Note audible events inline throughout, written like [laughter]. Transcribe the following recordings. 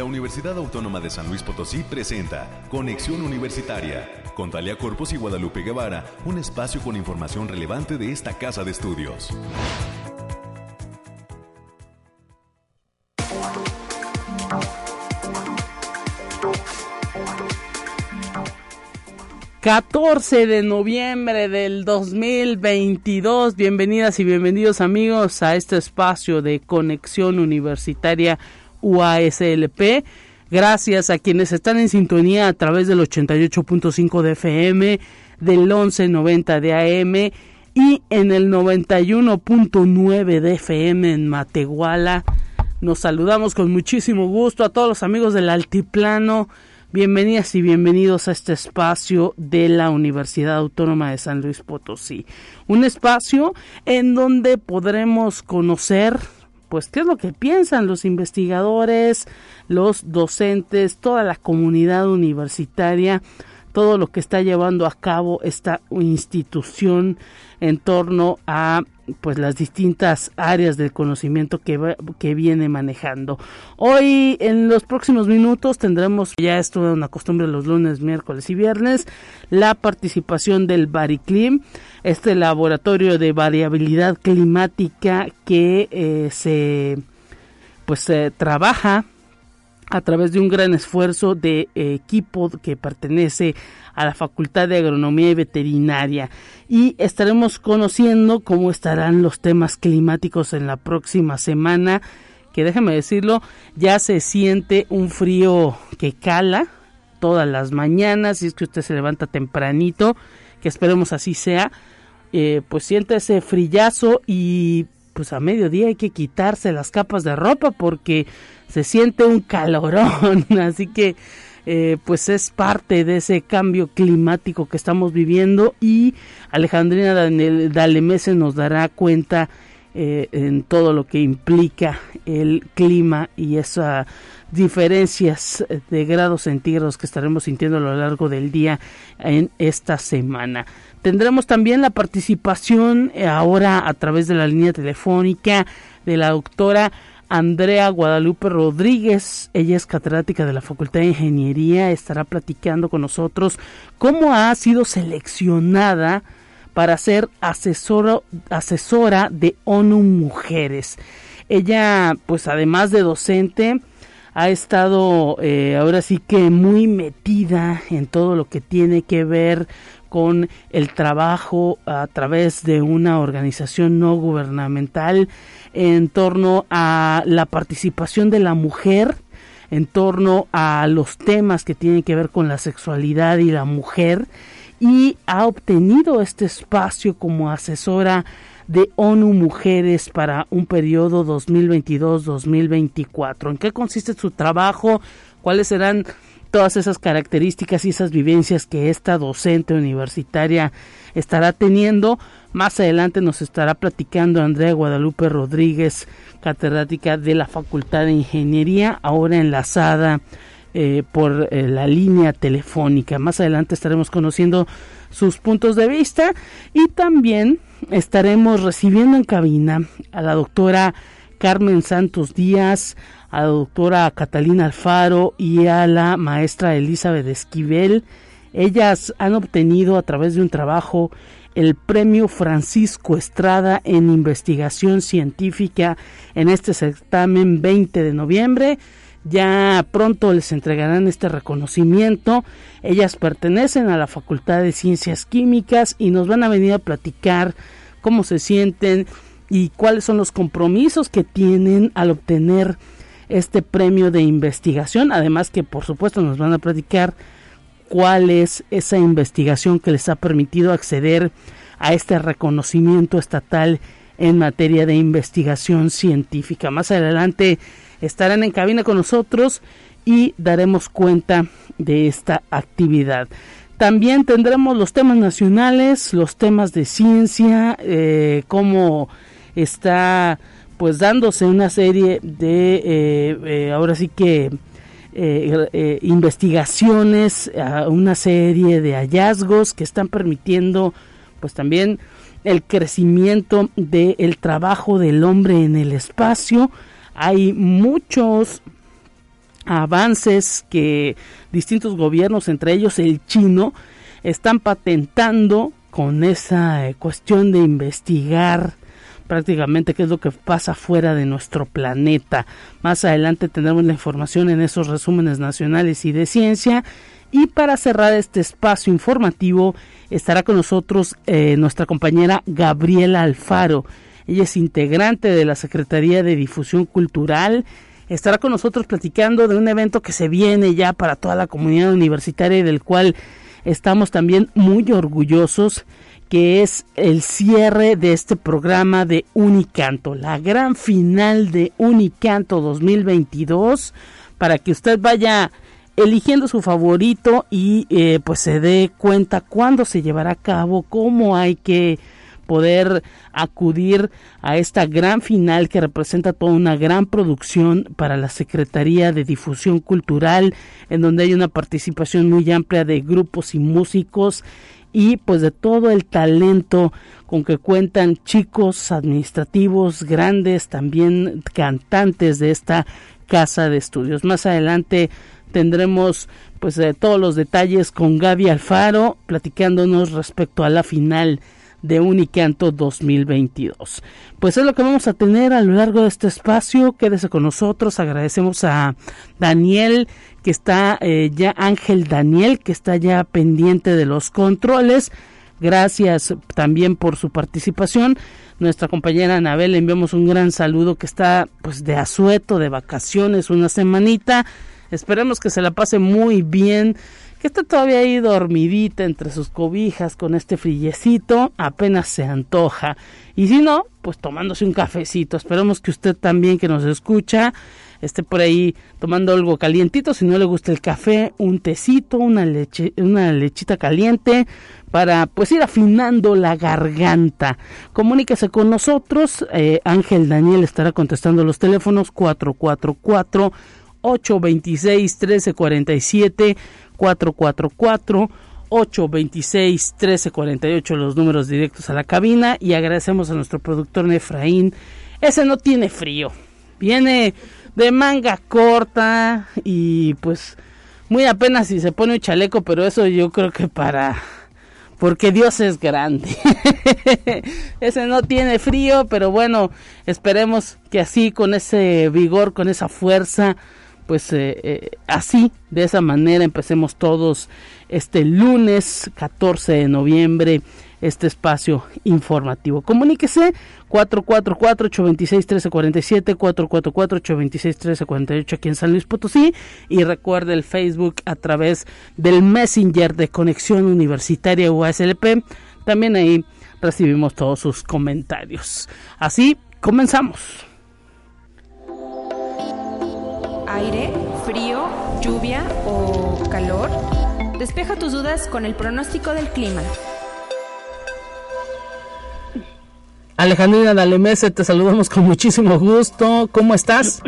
La Universidad Autónoma de San Luis Potosí presenta Conexión Universitaria con Talia Corpus y Guadalupe Guevara, un espacio con información relevante de esta casa de estudios. 14 de noviembre del 2022. Bienvenidas y bienvenidos amigos a este espacio de conexión universitaria UASLP. Gracias a quienes están en sintonía a través del 88.5 de FM, del 1190 de AM y en el 91.9 de FM en Matehuala. Nos saludamos con muchísimo gusto a todos los amigos del Altiplano Bienvenidas y bienvenidos a este espacio de la Universidad Autónoma de San Luis Potosí. Un espacio en donde podremos conocer pues qué es lo que piensan los investigadores, los docentes, toda la comunidad universitaria, todo lo que está llevando a cabo esta institución en torno a pues las distintas áreas del conocimiento que, que viene manejando. Hoy en los próximos minutos tendremos, ya es una costumbre los lunes, miércoles y viernes, la participación del Bariclim, este laboratorio de variabilidad climática que eh, se pues se trabaja a través de un gran esfuerzo de equipo que pertenece a la Facultad de Agronomía y Veterinaria. Y estaremos conociendo cómo estarán los temas climáticos en la próxima semana que déjeme decirlo ya se siente un frío que cala todas las mañanas y es que usted se levanta tempranito que esperemos así sea. Eh, pues siente ese frillazo y pues a mediodía hay que quitarse las capas de ropa porque se siente un calorón. [laughs] Así que eh, pues es parte de ese cambio climático que estamos viviendo y Alejandrina Dalemese nos dará cuenta eh, en todo lo que implica el clima y esas diferencias de grados centígrados que estaremos sintiendo a lo largo del día en esta semana. Tendremos también la participación eh, ahora a través de la línea telefónica de la doctora Andrea Guadalupe Rodríguez, ella es catedrática de la Facultad de Ingeniería, estará platicando con nosotros cómo ha sido seleccionada para ser asesora, asesora de ONU Mujeres. Ella, pues además de docente, ha estado eh, ahora sí que muy metida en todo lo que tiene que ver con el trabajo a través de una organización no gubernamental en torno a la participación de la mujer, en torno a los temas que tienen que ver con la sexualidad y la mujer, y ha obtenido este espacio como asesora de ONU Mujeres para un periodo 2022-2024. ¿En qué consiste su trabajo? ¿Cuáles serán todas esas características y esas vivencias que esta docente universitaria estará teniendo? Más adelante nos estará platicando Andrea Guadalupe Rodríguez, catedrática de la Facultad de Ingeniería, ahora enlazada eh, por eh, la línea telefónica. Más adelante estaremos conociendo sus puntos de vista y también estaremos recibiendo en cabina a la doctora Carmen Santos Díaz, a la doctora Catalina Alfaro y a la maestra Elizabeth Esquivel. Ellas han obtenido a través de un trabajo el premio Francisco Estrada en investigación científica en este certamen 20 de noviembre. Ya pronto les entregarán este reconocimiento. Ellas pertenecen a la Facultad de Ciencias Químicas y nos van a venir a platicar cómo se sienten y cuáles son los compromisos que tienen al obtener este premio de investigación. Además que por supuesto nos van a platicar cuál es esa investigación que les ha permitido acceder a este reconocimiento estatal en materia de investigación científica. Más adelante estarán en cabina con nosotros y daremos cuenta de esta actividad. También tendremos los temas nacionales, los temas de ciencia, eh, cómo está pues dándose una serie de, eh, eh, ahora sí que investigaciones, una serie de hallazgos que están permitiendo pues también el crecimiento del trabajo del hombre en el espacio. Hay muchos avances que distintos gobiernos, entre ellos el chino, están patentando con esa eh, cuestión de investigar prácticamente qué es lo que pasa fuera de nuestro planeta. Más adelante tendremos la información en esos resúmenes nacionales y de ciencia. Y para cerrar este espacio informativo estará con nosotros eh, nuestra compañera Gabriela Alfaro. Ella es integrante de la Secretaría de Difusión Cultural. Estará con nosotros platicando de un evento que se viene ya para toda la comunidad universitaria y del cual estamos también muy orgullosos que es el cierre de este programa de Unicanto, la gran final de Unicanto 2022, para que usted vaya eligiendo su favorito y eh, pues se dé cuenta cuándo se llevará a cabo, cómo hay que poder acudir a esta gran final que representa toda una gran producción para la Secretaría de Difusión Cultural, en donde hay una participación muy amplia de grupos y músicos y pues de todo el talento con que cuentan chicos administrativos grandes, también cantantes de esta casa de estudios. Más adelante tendremos pues de todos los detalles con Gaby Alfaro platicándonos respecto a la final de Unicanto 2022. Pues es lo que vamos a tener a lo largo de este espacio. Quédese con nosotros. Agradecemos a Daniel que está eh, ya, Ángel Daniel que está ya pendiente de los controles. Gracias también por su participación. Nuestra compañera Anabel le enviamos un gran saludo que está pues de asueto, de vacaciones, una semanita. Esperemos que se la pase muy bien que está todavía ahí dormidita entre sus cobijas con este frillecito, apenas se antoja. Y si no, pues tomándose un cafecito. Esperamos que usted también que nos escucha esté por ahí tomando algo calientito, si no le gusta el café, un tecito, una leche, una lechita caliente para pues ir afinando la garganta. Comuníquese con nosotros, eh, Ángel Daniel estará contestando los teléfonos 444 826 1347 444 826 1348 los números directos a la cabina y agradecemos a nuestro productor Nefraín. Ese no tiene frío. Viene de manga corta y pues muy apenas si se pone un chaleco, pero eso yo creo que para porque Dios es grande. [laughs] ese no tiene frío, pero bueno, esperemos que así con ese vigor, con esa fuerza pues eh, eh, así, de esa manera empecemos todos este lunes 14 de noviembre este espacio informativo. Comuníquese 444-826-1347, 444-826-1348 aquí en San Luis Potosí y recuerde el Facebook a través del Messenger de Conexión Universitaria UASLP. También ahí recibimos todos sus comentarios. Así, comenzamos aire, frío, lluvia o calor? Despeja tus dudas con el pronóstico del clima. Alejandrina Dalemese, te saludamos con muchísimo gusto. ¿Cómo estás?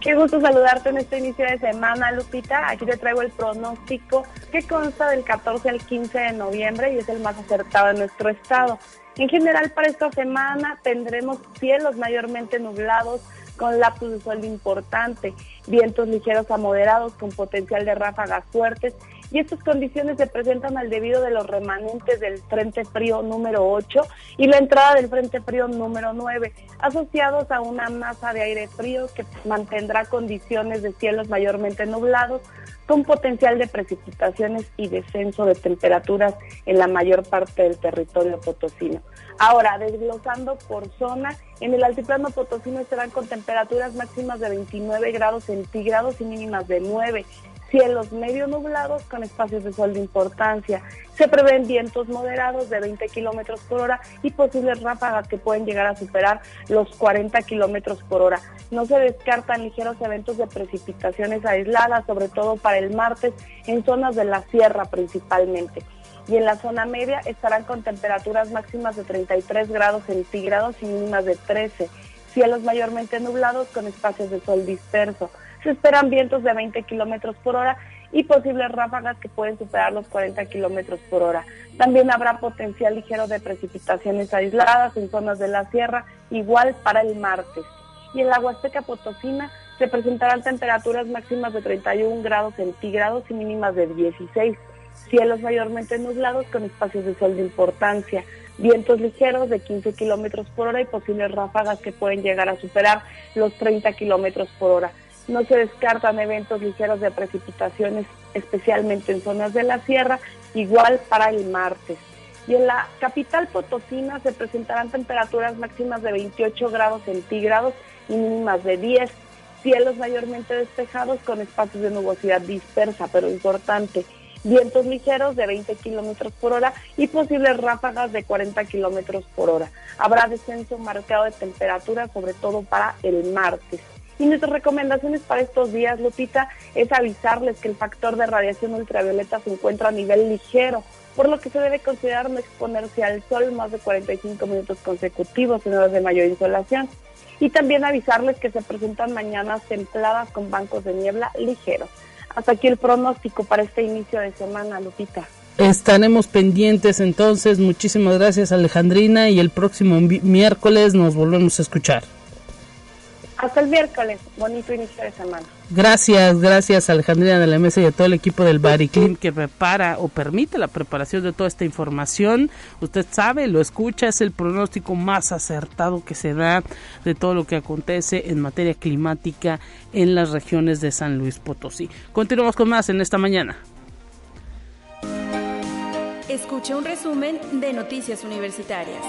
Qué gusto saludarte en este inicio de semana, Lupita. Aquí te traigo el pronóstico que consta del 14 al 15 de noviembre y es el más acertado en nuestro estado. En general, para esta semana tendremos cielos mayormente nublados, con lapsos de sol importante, vientos ligeros a moderados con potencial de ráfagas fuertes y estas condiciones se presentan al debido de los remanentes del Frente Frío número 8 y la entrada del Frente Frío número 9, asociados a una masa de aire frío que mantendrá condiciones de cielos mayormente nublados con potencial de precipitaciones y descenso de temperaturas en la mayor parte del territorio potosino. Ahora, desglosando por zona, en el altiplano potosino estarán con temperaturas máximas de 29 grados centígrados y mínimas de 9 cielos medio nublados con espacios de sol de importancia. Se prevén vientos moderados de 20 kilómetros por hora y posibles ráfagas que pueden llegar a superar los 40 kilómetros por hora. No se descartan ligeros eventos de precipitaciones aisladas, sobre todo para el martes, en zonas de la sierra principalmente. Y en la zona media estarán con temperaturas máximas de 33 grados centígrados y mínimas de 13. Cielos mayormente nublados con espacios de sol disperso. Se esperan vientos de 20 kilómetros por hora y posibles ráfagas que pueden superar los 40 kilómetros por hora. También habrá potencial ligero de precipitaciones aisladas en zonas de la sierra, igual para el martes. Y en la Huasteca Potosina se presentarán temperaturas máximas de 31 grados centígrados y mínimas de 16. Cielos mayormente nublados con espacios de sol de importancia. Vientos ligeros de 15 kilómetros por hora y posibles ráfagas que pueden llegar a superar los 30 kilómetros por hora. No se descartan eventos ligeros de precipitaciones, especialmente en zonas de la sierra, igual para el martes. Y en la capital potosina se presentarán temperaturas máximas de 28 grados centígrados y mínimas de 10 cielos mayormente despejados con espacios de nubosidad dispersa, pero importante. Vientos ligeros de 20 kilómetros por hora y posibles ráfagas de 40 kilómetros por hora. Habrá descenso marcado de temperatura, sobre todo para el martes. Y nuestras recomendaciones para estos días, Lupita, es avisarles que el factor de radiación ultravioleta se encuentra a nivel ligero, por lo que se debe considerar no exponerse al sol más de 45 minutos consecutivos en horas de mayor insolación y también avisarles que se presentan mañanas templadas con bancos de niebla ligeros. Hasta aquí el pronóstico para este inicio de semana, Lupita. Estaremos pendientes entonces. Muchísimas gracias Alejandrina y el próximo miércoles nos volvemos a escuchar. Hasta el miércoles. Bonito inicio de semana. Gracias, gracias Alejandrina de la Mesa y a todo el equipo del Bariclim que prepara o permite la preparación de toda esta información. Usted sabe, lo escucha, es el pronóstico más acertado que se da de todo lo que acontece en materia climática en las regiones de San Luis Potosí. Continuamos con más en esta mañana. Escuche un resumen de Noticias Universitarias.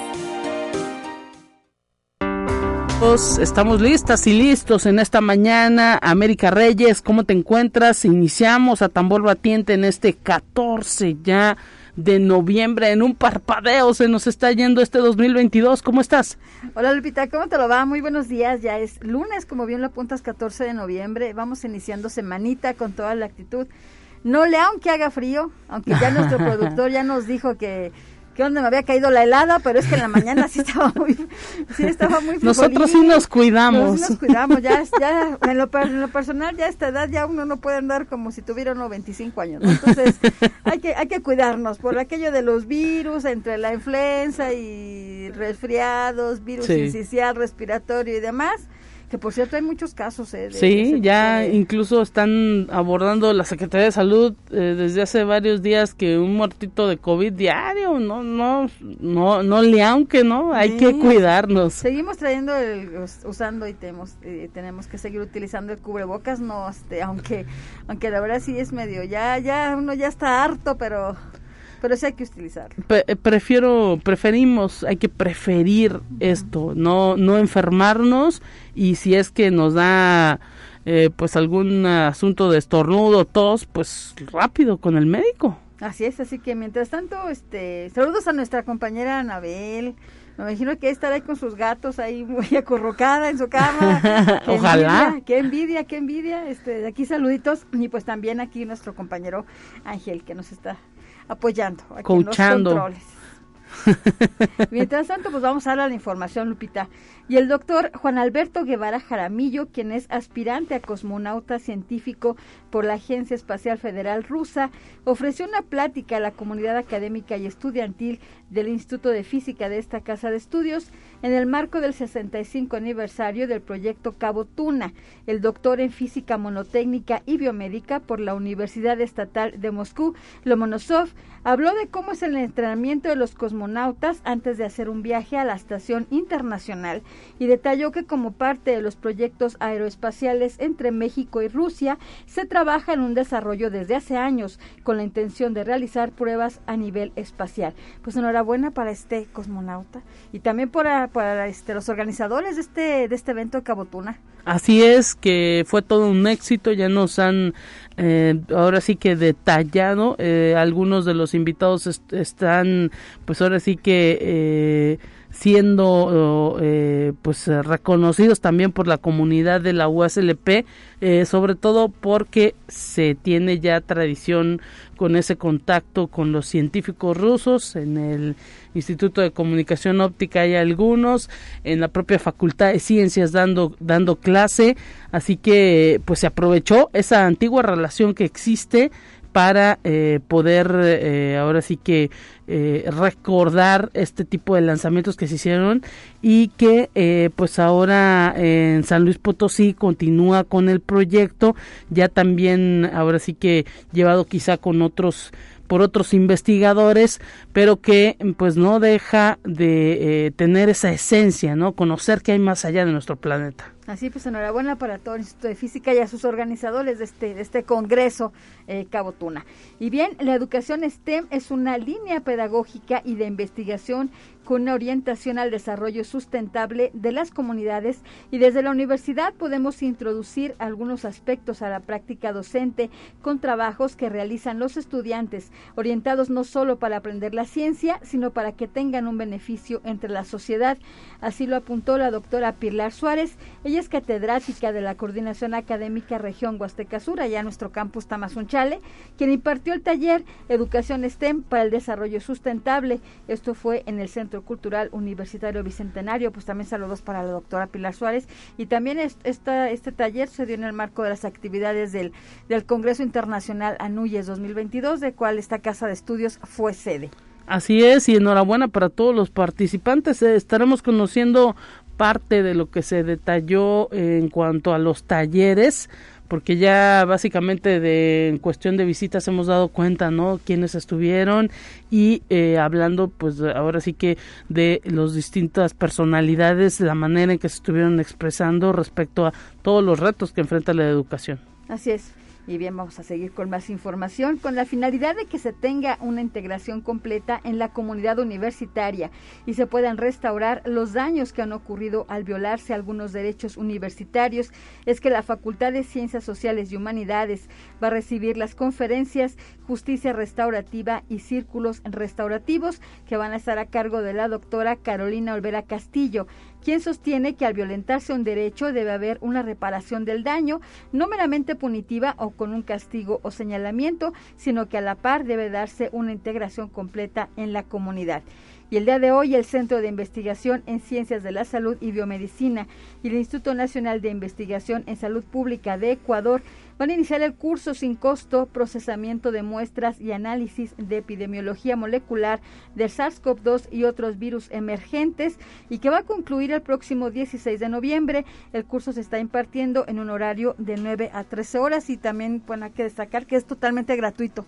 Estamos listas y listos en esta mañana. América Reyes, ¿cómo te encuentras? Iniciamos a tambor batiente en este 14 ya de noviembre. En un parpadeo se nos está yendo este 2022. ¿Cómo estás? Hola Lupita, ¿cómo te lo va? Muy buenos días. Ya es lunes, como bien lo apuntas, 14 de noviembre. Vamos iniciando semanita con toda la actitud. No le aunque haga frío, aunque ya nuestro [laughs] productor ya nos dijo que que donde me había caído la helada, pero es que en la mañana sí estaba [laughs] muy, sí estaba muy Nosotros sí nos cuidamos. nos cuidamos, ya, ya en, lo, en lo personal, ya a esta edad ya uno no puede andar como si tuviera unos 25 años, entonces [laughs] hay que, hay que cuidarnos por aquello de los virus, entre la influenza y resfriados, virus sí. respiratorio y demás, que por cierto hay muchos casos. Eh, sí, ya incluso están abordando la Secretaría de Salud eh, desde hace varios días que un muertito de COVID diario, no, no, no, no le aunque, ¿no? Hay que cuidarnos. Seguimos trayendo, el, usando y tenemos, eh, tenemos que seguir utilizando el cubrebocas, no, este, aunque, aunque la verdad sí es medio, ya, ya, uno ya está harto, pero pero sí hay que utilizarlo. Eh, prefiero, preferimos, hay que preferir esto, no, no enfermarnos y si es que nos da eh, pues algún asunto de estornudo, tos, pues rápido con el médico. Así es, así que mientras tanto, este, saludos a nuestra compañera Anabel. Me imagino que estará ahí con sus gatos ahí muy acurrucada en su cama. [laughs] Ojalá. qué envidia, qué envidia. Este, de aquí saluditos y pues también aquí nuestro compañero Ángel que nos está apoyando aquí en los controles. [laughs] Mientras tanto, pues vamos a dar la información, Lupita. Y el doctor Juan Alberto Guevara Jaramillo, quien es aspirante a cosmonauta científico por la Agencia Espacial Federal Rusa, ofreció una plática a la comunidad académica y estudiantil del Instituto de Física de esta casa de estudios en el marco del 65 aniversario del proyecto Cabo Tuna. El doctor en física monotécnica y biomédica por la Universidad Estatal de Moscú, Lomonosov, habló de cómo es el entrenamiento de los cosmonautas antes de hacer un viaje a la Estación Internacional y detalló que como parte de los proyectos aeroespaciales entre México y Rusia, se trabaja en un desarrollo desde hace años con la intención de realizar pruebas a nivel espacial. Pues enhorabuena para este cosmonauta y también para, para este, los organizadores de este, de este evento de Cabotuna. Así es, que fue todo un éxito, ya nos han eh, ahora sí que detallado, eh, algunos de los invitados están pues ahora sí que... Eh, siendo eh, pues reconocidos también por la comunidad de la USLP, eh, sobre todo porque se tiene ya tradición con ese contacto con los científicos rusos. En el Instituto de Comunicación Óptica hay algunos en la propia Facultad de Ciencias dando dando clase. Así que pues se aprovechó esa antigua relación que existe para eh, poder eh, ahora sí que eh, recordar este tipo de lanzamientos que se hicieron y que pues ahora en San Luis Potosí continúa con el proyecto ya también ahora sí que llevado quizá con otros por otros investigadores, pero que pues no deja de tener esa esencia, ¿no? Conocer que hay más allá de nuestro planeta. Así pues, enhorabuena para todo el Instituto de Física y a sus organizadores de este, de este congreso eh, Cabotuna. Y bien, la educación STEM es una línea pedagógica y de investigación con una orientación al desarrollo sustentable de las comunidades y desde la universidad podemos introducir algunos aspectos a la práctica docente con trabajos que realizan los estudiantes, orientados no solo para aprender la ciencia, sino para que tengan un beneficio entre la sociedad. Así lo apuntó la doctora Pilar Suárez. Ella es catedrática de la Coordinación Académica Región Huasteca Sur, allá en nuestro campus Tamazunchale, quien impartió el taller Educación STEM para el Desarrollo Sustentable. Esto fue en el Centro Cultural Universitario Bicentenario, pues también saludos para la doctora Pilar Suárez. Y también este taller se dio en el marco de las actividades del, del Congreso Internacional Anuyes 2022, de cual esta casa de estudios fue sede. Así es, y enhorabuena para todos los participantes. Eh, estaremos conociendo parte de lo que se detalló en cuanto a los talleres porque ya básicamente de en cuestión de visitas hemos dado cuenta, ¿no? Quiénes estuvieron y eh, hablando, pues ahora sí que de las distintas personalidades, la manera en que se estuvieron expresando respecto a todos los retos que enfrenta la educación. Así es. Y bien, vamos a seguir con más información con la finalidad de que se tenga una integración completa en la comunidad universitaria y se puedan restaurar los daños que han ocurrido al violarse algunos derechos universitarios. Es que la Facultad de Ciencias Sociales y Humanidades va a recibir las conferencias Justicia Restaurativa y Círculos Restaurativos que van a estar a cargo de la doctora Carolina Olvera Castillo quien sostiene que al violentarse un derecho debe haber una reparación del daño, no meramente punitiva o con un castigo o señalamiento, sino que a la par debe darse una integración completa en la comunidad. Y el día de hoy el Centro de Investigación en Ciencias de la Salud y Biomedicina y el Instituto Nacional de Investigación en Salud Pública de Ecuador van a iniciar el curso sin costo procesamiento de muestras y análisis de epidemiología molecular del SARS-CoV-2 y otros virus emergentes y que va a concluir el próximo 16 de noviembre. El curso se está impartiendo en un horario de 9 a 13 horas y también bueno, hay que destacar que es totalmente gratuito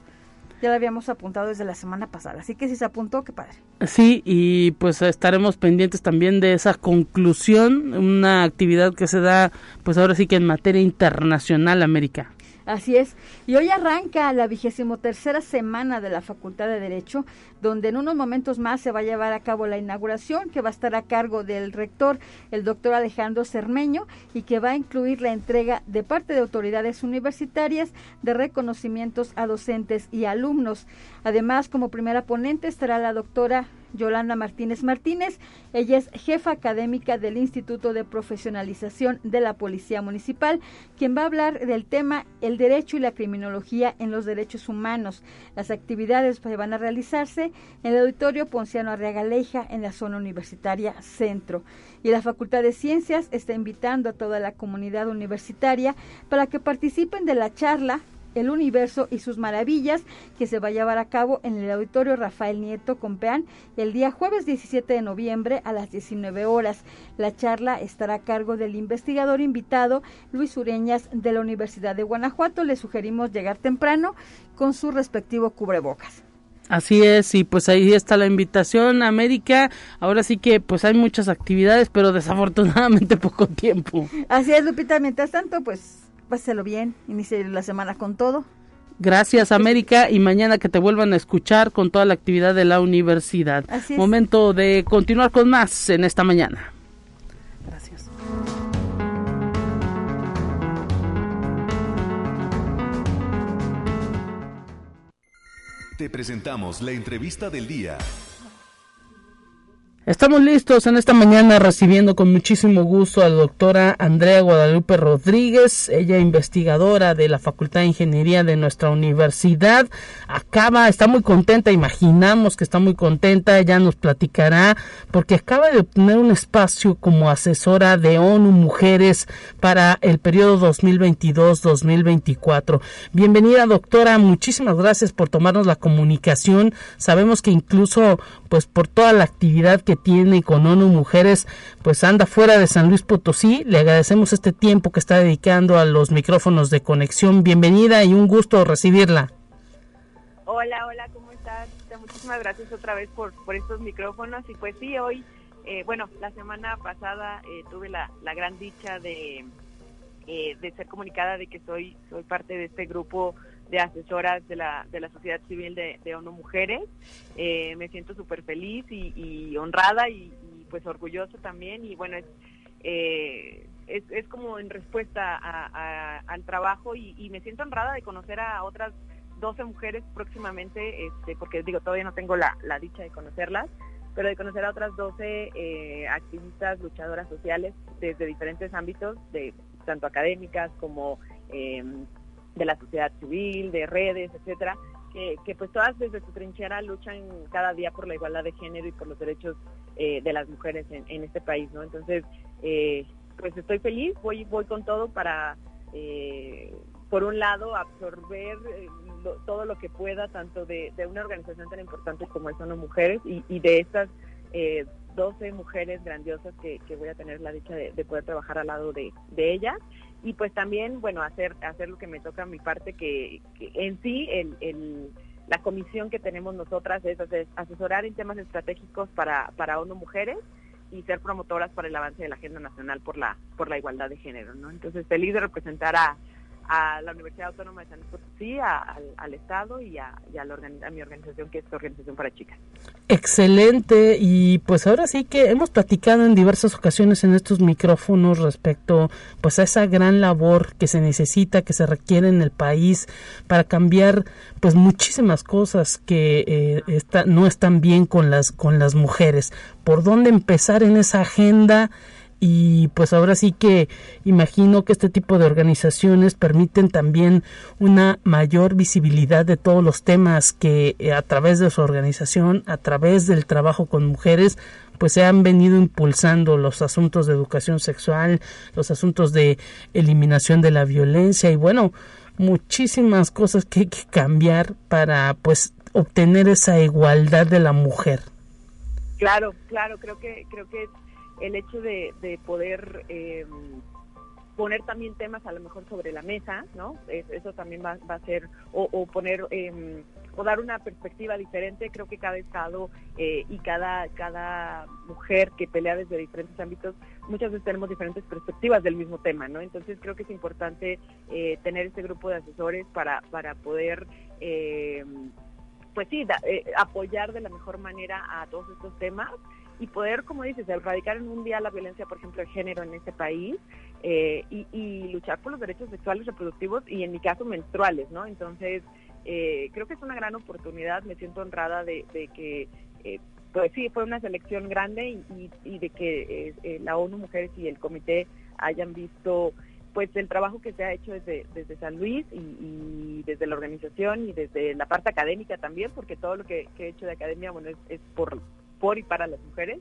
ya lo habíamos apuntado desde la semana pasada, así que si se apuntó, qué padre. Sí, y pues estaremos pendientes también de esa conclusión, una actividad que se da pues ahora sí que en materia internacional, América. Así es. Y hoy arranca la vigésimo tercera semana de la Facultad de Derecho, donde en unos momentos más se va a llevar a cabo la inauguración, que va a estar a cargo del rector, el doctor Alejandro Cermeño, y que va a incluir la entrega de parte de autoridades universitarias de reconocimientos a docentes y alumnos. Además, como primera ponente estará la doctora Yolanda Martínez Martínez. Ella es jefa académica del Instituto de Profesionalización de la Policía Municipal, quien va a hablar del tema el derecho y la criminología en los derechos humanos. Las actividades van a realizarse en el Auditorio Ponciano Arriaga Leija en la zona universitaria Centro. Y la Facultad de Ciencias está invitando a toda la comunidad universitaria para que participen de la charla el universo y sus maravillas, que se va a llevar a cabo en el Auditorio Rafael Nieto Compeán el día jueves 17 de noviembre a las 19 horas. La charla estará a cargo del investigador invitado Luis Ureñas de la Universidad de Guanajuato. Le sugerimos llegar temprano con su respectivo cubrebocas. Así es, y pues ahí está la invitación, América. Ahora sí que pues hay muchas actividades, pero desafortunadamente [laughs] poco tiempo. Así es, Lupita. Mientras tanto, pues páselo bien, inicie la semana con todo. Gracias América y mañana que te vuelvan a escuchar con toda la actividad de la universidad. Momento de continuar con más en esta mañana. Gracias. Te presentamos la entrevista del día. Estamos listos en esta mañana recibiendo con muchísimo gusto a la doctora Andrea Guadalupe Rodríguez, ella investigadora de la Facultad de Ingeniería de nuestra universidad. Acaba, está muy contenta, imaginamos que está muy contenta, ella nos platicará porque acaba de obtener un espacio como asesora de ONU Mujeres para el periodo 2022-2024. Bienvenida doctora, muchísimas gracias por tomarnos la comunicación. Sabemos que incluso pues por toda la actividad que tiene con ONU Mujeres, pues anda fuera de San Luis Potosí. Le agradecemos este tiempo que está dedicando a los micrófonos de conexión. Bienvenida y un gusto recibirla. Hola, hola, ¿cómo estás? Muchísimas gracias otra vez por, por estos micrófonos. Y pues sí, hoy, eh, bueno, la semana pasada eh, tuve la, la, gran dicha de, eh, de ser comunicada de que soy, soy parte de este grupo de asesoras de la, de la sociedad civil de, de ONU Mujeres. Eh, me siento súper feliz y, honrada y, pues orgulloso también. Y bueno, es, eh, es, es, como en respuesta al trabajo y, me siento honrada de conocer a otras 12 mujeres próximamente, este, porque digo, todavía no tengo la, la dicha de conocerlas, pero de conocer a otras 12 eh, activistas, luchadoras sociales desde diferentes ámbitos, de tanto académicas como eh, de la sociedad civil, de redes, etcétera, que, que, pues todas desde su trinchera luchan cada día por la igualdad de género y por los derechos eh, de las mujeres en, este país, ¿no? Entonces, eh, pues estoy feliz, voy, voy con todo para, eh, por un lado, absorber todo lo que pueda, tanto de, una organización tan importante como es Sono Mujeres y, y de estas 12 mujeres grandiosas que, que, voy a tener la dicha de, poder trabajar al lado de, de ellas y pues también, bueno, hacer, hacer lo que me toca a mi parte, que, en sí el, el, la comisión que tenemos nosotras es, asesorar en temas estratégicos para, para ONU Mujeres y ser promotoras para el avance de la agenda nacional por la, por la igualdad de género, ¿no? Entonces, feliz de representar a, a la Universidad Autónoma de San Luis Potosí, al, Estado y, a, a, mi organización, que es Organización para Chicas. Excelente, y pues ahora sí que hemos platicado en diversas ocasiones en estos micrófonos respecto pues a esa gran labor que se necesita, que se requiere en el país para cambiar pues muchísimas cosas que eh, no están bien con las, con las mujeres. ¿Por dónde empezar en esa agenda? Y pues ahora sí que imagino que este tipo de organizaciones permiten también una mayor visibilidad de todos los temas que eh, a través de su organización, a través del trabajo con mujeres, pues se han venido impulsando los asuntos de educación sexual, los asuntos de eliminación de la violencia y bueno, muchísimas cosas que hay que cambiar para pues obtener esa igualdad de la mujer. Claro, claro, creo que creo que el hecho de, poder eh, poner también temas a lo mejor sobre la mesa, ¿no? eso también va, a ser, o, poner, em, o dar una perspectiva diferente. Creo que cada estado eh, y cada, cada mujer que pelea desde diferentes ámbitos, muchas veces tenemos diferentes perspectivas del mismo tema, ¿no? Entonces creo que es importante eh, tener este grupo de asesores para, para poder... pues sí, apoyar de la mejor manera a todos estos temas y poder, como dices, erradicar en un día la violencia, por ejemplo, de género en este país eh, y, luchar por los derechos sexuales reproductivos y, en mi caso, menstruales, ¿no? Entonces, eh, creo que es una gran oportunidad, me siento honrada de, que, eh, pues sí, fue una selección grande y, de que la ONU Mujeres y el comité hayan visto pues el trabajo que se ha hecho desde, desde San Luis y, desde la organización y desde la parte académica también, porque todo lo que, he hecho de academia, bueno, es por, por y para las mujeres.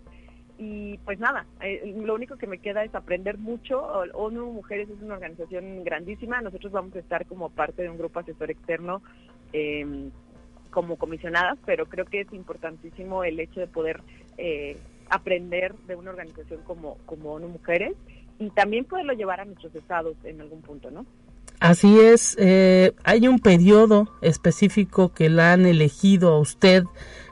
Y pues nada, eh, lo único que me queda es aprender mucho. ONU Mujeres es una organización grandísima. Nosotros vamos a estar como parte de un grupo asesor externo em, como comisionadas, pero creo que es importantísimo el hecho de poder eh, aprender de una organización como, como ONU Mujeres y también poderlo llevar a nuestros estados en algún punto, ¿no? Así es, eh, hay un periodo específico que la han elegido a usted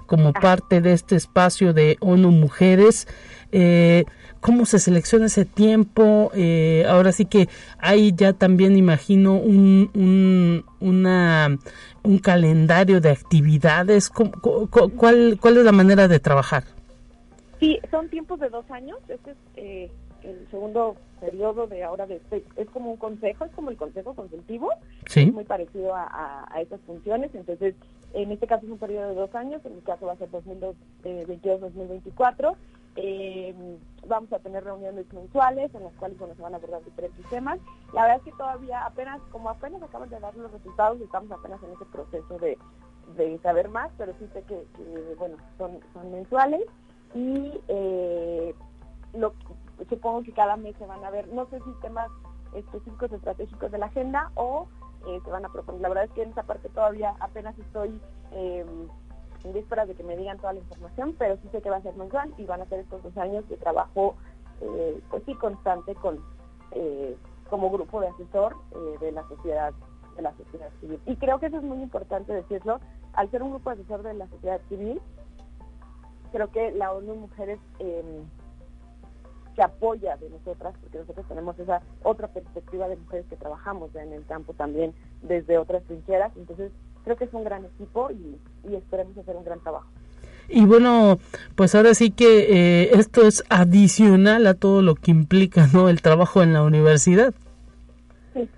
como parte de este espacio de ONU Mujeres. Eh, ¿Cómo se selecciona ese tiempo? Eh, ahora sí que hay ya también, imagino, un, un, una, un calendario de actividades. ¿Cuál, ¿Cuál es la manera de trabajar? Sí, son tiempos de dos años. Este es eh, el segundo periodo de ahora de es como un consejo, es como el consejo consultivo, ¿Sí? es muy parecido a, a, a esas funciones, entonces en este caso es un periodo de dos años, en mi caso va a ser 2022-2024. Eh, vamos a tener reuniones mensuales en las cuales se van a abordar diferentes temas. La verdad es que todavía apenas, como apenas acaban de dar los resultados, estamos apenas en ese proceso de, de saber más, pero sí sé que, bueno, son, son mensuales y eh, supongo que cada mes se van a ver, no sé si temas específicos estratégicos de la agenda o eh, se van a proponer. La verdad es que en esa parte todavía apenas estoy eh, en vísperas de que me digan toda la información, pero sí sé que va a ser mensual y van a ser estos dos años de trabajo, eh, pues sí, constante con eh, como grupo de asesor eh, de la sociedad de la sociedad civil. Y creo que eso es muy importante decirlo. Al ser un grupo de asesor de la sociedad civil, creo que la ONU Mujeres eh, se apoya de nosotras, porque nosotros tenemos esa otra perspectiva de mujeres que trabajamos en el campo también desde otras trincheras. Entonces, creo que es un gran equipo y, y esperemos hacer un gran trabajo. Y bueno, pues ahora sí que eh, esto es adicional a todo lo que implica, ¿no? El trabajo en la universidad. Sí,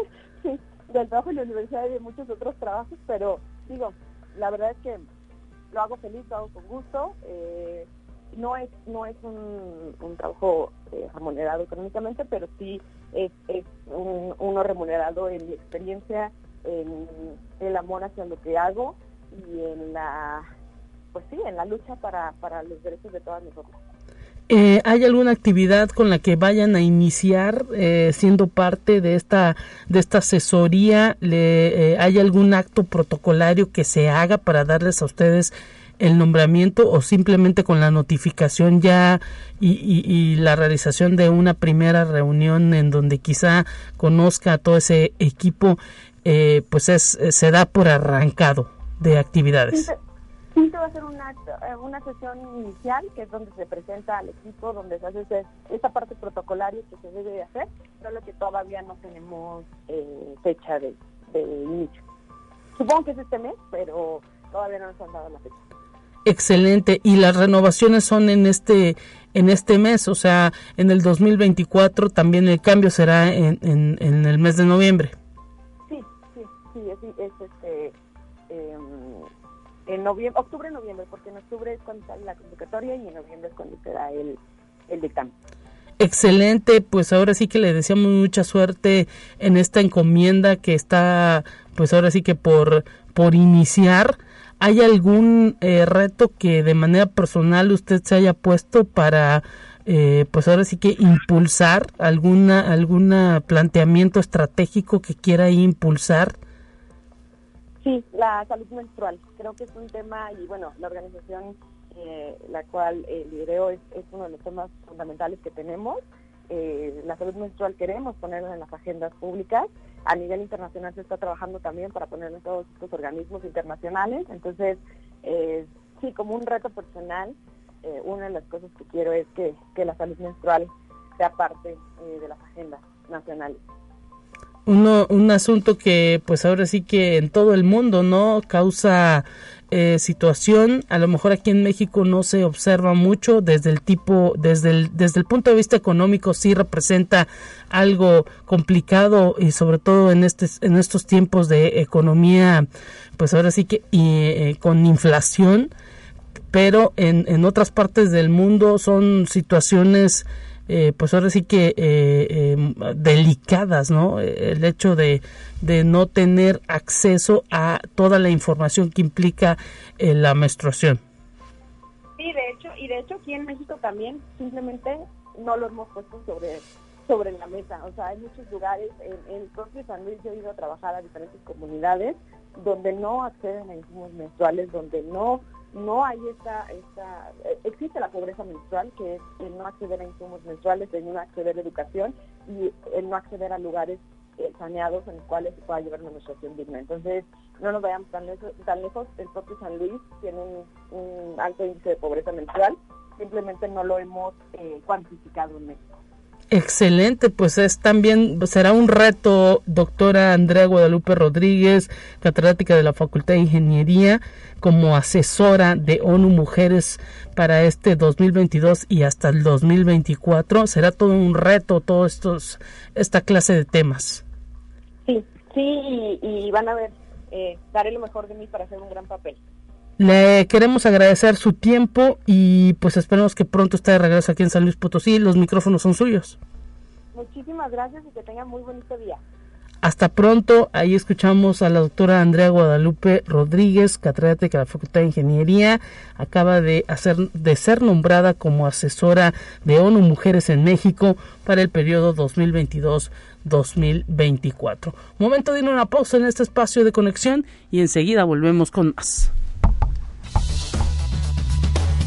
[laughs] sí, del trabajo en la universidad y de muchos otros trabajos, pero digo, la verdad es que lo hago feliz, lo hago con gusto. Eh, no es no es un, un trabajo eh, remunerado económicamente, pero sí es, un, uno remunerado en mi experiencia, en el amor hacia lo que hago y en la pues sí, en la lucha para, para los derechos de todas nosotras. Eh, ¿Hay alguna actividad con la que vayan a iniciar eh, siendo parte de esta de esta asesoría? Le, eh, ¿Hay algún acto protocolario que se haga para darles a ustedes el nombramiento o simplemente con la notificación ya y, y, y, la realización de una primera reunión en donde quizá conozca a todo ese equipo, eh, pues es, se da por arrancado de actividades? Sí, se va a hacer una, una sesión inicial, que es donde se presenta al equipo, donde se hace ese, esta parte protocolaria que se debe de hacer, solo que todavía no tenemos eh, fecha de, de inicio. Supongo que es este mes, pero todavía no nos han dado la fecha excelente y las renovaciones son en este en este mes o sea en el 2024 también el cambio será en, en, en el mes de noviembre sí sí sí es, es este eh, en noviembre octubre noviembre porque en octubre es cuando sale la convocatoria y en noviembre es cuando será el el dictamen Excelente, pues ahora sí que le deseamos mucha suerte en esta encomienda que está, pues ahora sí que por, por iniciar. ¿Hay algún eh, reto que de manera personal usted se haya puesto para, eh, pues ahora sí que impulsar alguna, alguna planteamiento estratégico que quiera impulsar? Sí, la salud menstrual. Creo que es un tema y bueno, la organización eh, la cual el video es, es, uno de los temas fundamentales que tenemos. Eh, la salud menstrual queremos ponerla en las agendas públicas. A nivel internacional se está trabajando también para ponerlo en todos estos organismos internacionales. Entonces, eh, sí, como un reto personal, eh, una de las cosas que quiero es que, que la salud menstrual sea parte de las agendas nacionales. Uno, un asunto que pues ahora sí que en todo el mundo no causa eh, situación. A lo mejor aquí en México no se observa mucho desde el tipo desde el desde el punto de vista económico sí representa algo complicado y sobre todo en este en estos tiempos de economía pues ahora sí que eh, con inflación. Pero en, en otras partes del mundo son situaciones eh, pues ahora sí que eh, eh, delicadas, ¿no? El hecho de, de, no tener acceso a toda la información que implica eh, la menstruación. Sí, de hecho, y de hecho aquí en México también simplemente no lo hemos puesto sobre sobre la mesa, o sea, hay muchos lugares, en el propio San Luis yo he ido a trabajar a diferentes comunidades donde no acceden a insumos menstruales, donde no no hay esta, esta, existe la pobreza menstrual, que es el no acceder a insumos menstruales, el no acceder a educación y el no acceder a lugares eh, saneados en los cuales se pueda llevar una menstruación digna. Entonces, no nos vayamos tan lejos, el propio San Luis tiene un, un alto índice de pobreza menstrual, simplemente no lo hemos eh, cuantificado en México. Excelente, pues es también será un reto, doctora Andrea Guadalupe Rodríguez, catedrática de la Facultad de Ingeniería, como asesora de ONU Mujeres para este 2022 y hasta el 2024. Será todo un reto, todos estos, esta clase de temas. Sí, sí, y, y van a ver, eh, daré lo mejor de mí para hacer un gran papel. Le queremos agradecer su tiempo y pues esperemos que pronto esté de regreso aquí en San Luis Potosí. Los micrófonos son suyos. Muchísimas gracias y que tengan muy bonito día. Hasta pronto. Ahí escuchamos a la doctora Andrea Guadalupe Rodríguez, catedrática de la Facultad de Ingeniería. Acaba de, hacer, de ser nombrada como asesora de ONU Mujeres en México para el periodo 2022-2024. Momento de ir a una pausa en este espacio de conexión y enseguida volvemos con más.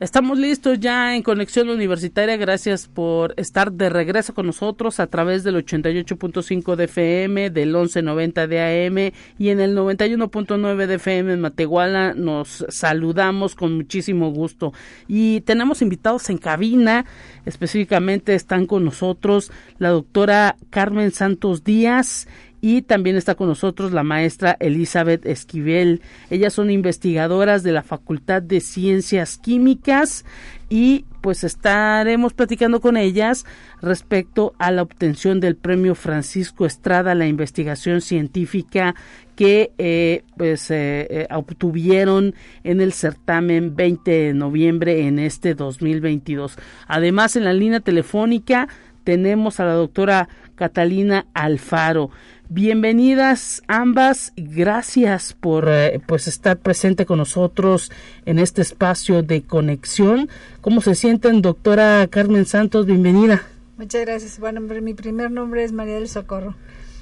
Estamos listos ya en Conexión Universitaria. Gracias por estar de regreso con nosotros a través del 88.5 de FM, del 1190 de AM y en el 91.9 de FM en Matehuala. Nos saludamos con muchísimo gusto. Y tenemos invitados en cabina. Específicamente están con nosotros la doctora Carmen Santos Díaz y también está con nosotros la maestra Elizabeth Esquivel. Ellas son investigadoras de la Facultad de Ciencias Químicas y pues estaremos platicando con ellas respecto a la obtención del premio Francisco Estrada a la investigación científica que eh, pues eh, eh, obtuvieron en el certamen 20 de noviembre en este 2022. Además en la línea telefónica tenemos a la doctora Catalina Alfaro. Bienvenidas ambas, gracias por eh, pues estar presente con nosotros en este espacio de conexión. ¿Cómo se sienten, doctora Carmen Santos? Bienvenida. Muchas gracias. Bueno, mi primer nombre es María del Socorro.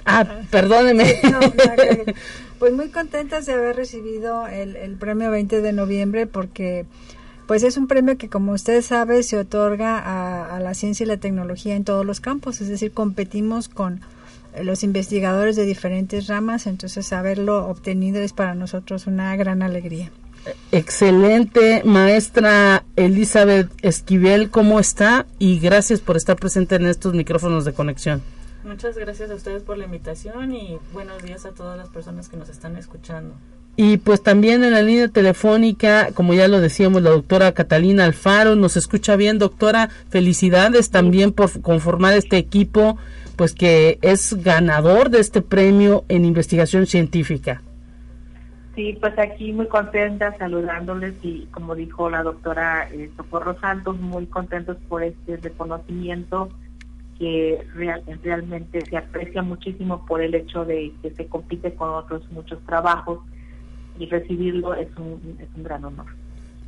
Ah, perdóneme. [laughs] pues muy contentas de haber recibido el, premio 20 de noviembre porque pues es un premio que como usted sabe se otorga a, a la ciencia y la tecnología en todos los campos, es decir, competimos con los investigadores de diferentes ramas, entonces haberlo obtenido es para nosotros una gran alegría. Excelente, maestra Elizabeth Esquivel, ¿cómo está? Y gracias por estar presente en estos micrófonos de conexión. Muchas gracias a ustedes por la invitación y buenos días a todas las personas que nos están escuchando. Y pues también en la línea telefónica, como ya lo decíamos, la doctora Catalina Alfaro nos escucha bien, doctora. Felicidades también por conformar este equipo pues que es ganador de este premio en investigación científica. Sí, pues aquí muy contenta saludándoles y como dijo la doctora eh, Socorro Santos, muy contentos por este reconocimiento que realmente se aprecia muchísimo por el hecho de que se compite con otros muchos trabajos y recibirlo es un, es un gran honor.